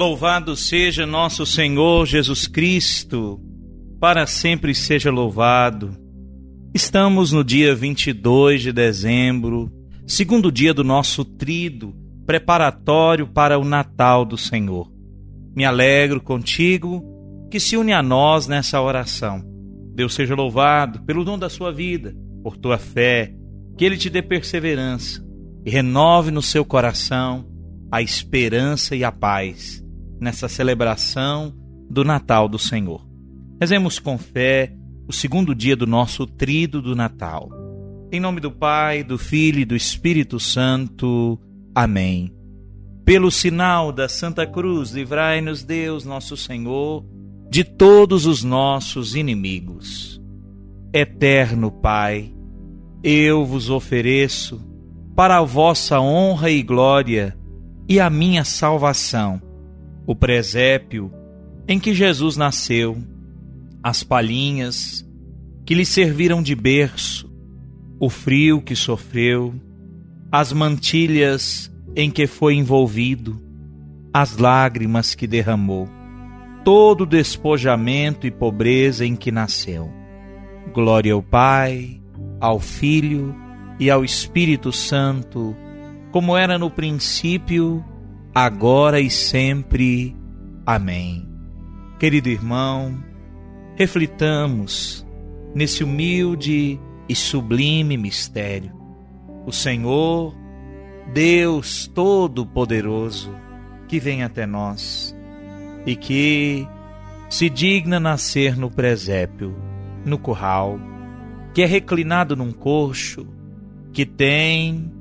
Louvado seja nosso Senhor Jesus Cristo, para sempre seja louvado. Estamos no dia 22 de dezembro, segundo dia do nosso trido, preparatório para o Natal do Senhor. Me alegro contigo que se une a nós nessa oração. Deus seja louvado pelo dom da sua vida, por tua fé, que Ele te dê perseverança e renove no seu coração a esperança e a paz nessa celebração do Natal do Senhor. Rezemos com fé o segundo dia do nosso trido do Natal. Em nome do Pai, do Filho e do Espírito Santo. Amém. Pelo sinal da Santa Cruz, livrai-nos Deus, nosso Senhor, de todos os nossos inimigos. Eterno Pai, eu vos ofereço, para a vossa honra e glória e a minha salvação, o presépio em que Jesus nasceu, as palhinhas que lhe serviram de berço, o frio que sofreu, as mantilhas em que foi envolvido, as lágrimas que derramou, todo o despojamento e pobreza em que nasceu. Glória ao Pai, ao Filho e ao Espírito Santo, como era no princípio, agora e sempre. Amém. Querido irmão, reflitamos nesse humilde e sublime mistério. O Senhor, Deus Todo-Poderoso, que vem até nós e que se digna nascer no presépio, no curral, que é reclinado num coxo, que tem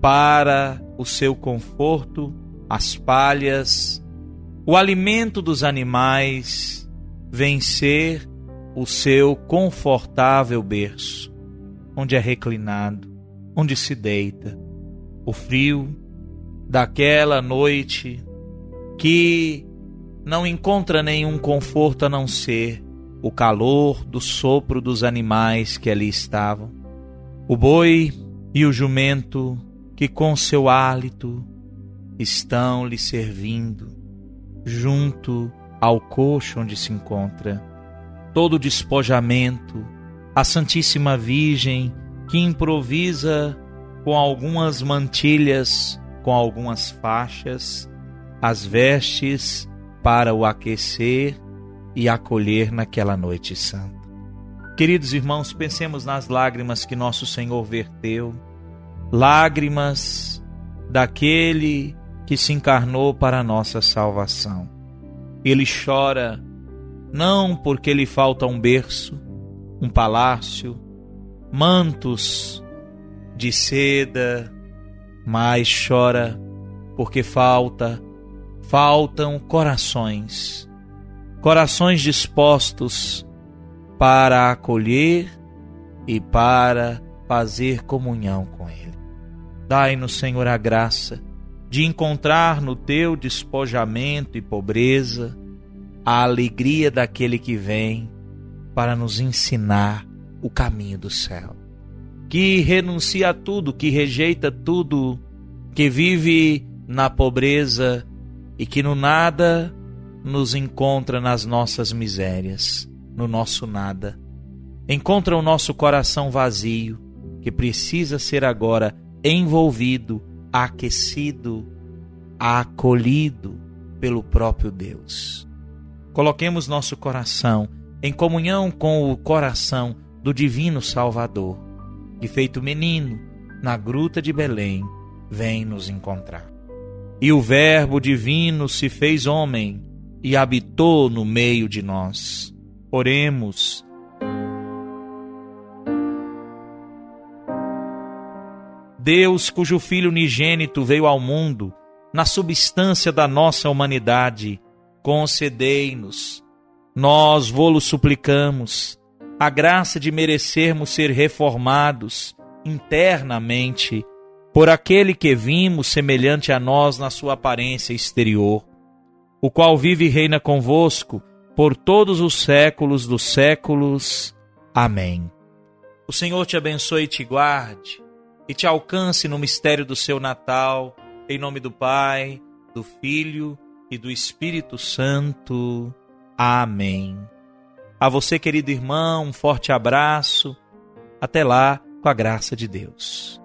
para o seu conforto as palhas, o alimento dos animais vem ser o seu confortável berço, onde é reclinado, onde se deita. O frio daquela noite que não encontra nenhum conforto a não ser o calor do sopro dos animais que ali estavam. O boi e o jumento que com seu hálito estão lhe servindo junto ao coxo onde se encontra todo o despojamento, a Santíssima Virgem que improvisa com algumas mantilhas, com algumas faixas, as vestes para o aquecer e acolher naquela noite santa. Queridos irmãos, pensemos nas lágrimas que nosso Senhor verteu, lágrimas daquele que se encarnou para nossa salvação. Ele chora não porque lhe falta um berço, um palácio, mantos de seda, mas chora porque falta, faltam corações, corações dispostos para acolher e para fazer comunhão com Ele. Dai-nos, Senhor, a graça de encontrar no teu despojamento e pobreza a alegria daquele que vem para nos ensinar o caminho do céu. Que renuncia a tudo, que rejeita tudo, que vive na pobreza e que no nada nos encontra nas nossas misérias, no nosso nada. Encontra o nosso coração vazio, que precisa ser agora envolvido aquecido, acolhido pelo próprio Deus. Coloquemos nosso coração em comunhão com o coração do Divino Salvador, que, feito menino, na gruta de Belém, vem nos encontrar. E o Verbo divino se fez homem e habitou no meio de nós. Oremos Deus, cujo Filho unigênito veio ao mundo, na substância da nossa humanidade, concedei-nos, nós vô-lo suplicamos, a graça de merecermos ser reformados internamente por aquele que vimos semelhante a nós na sua aparência exterior, o qual vive e reina convosco por todos os séculos dos séculos. Amém. O Senhor te abençoe e te guarde, e te alcance no mistério do seu Natal, em nome do Pai, do Filho e do Espírito Santo. Amém. A você, querido irmão, um forte abraço. Até lá, com a graça de Deus.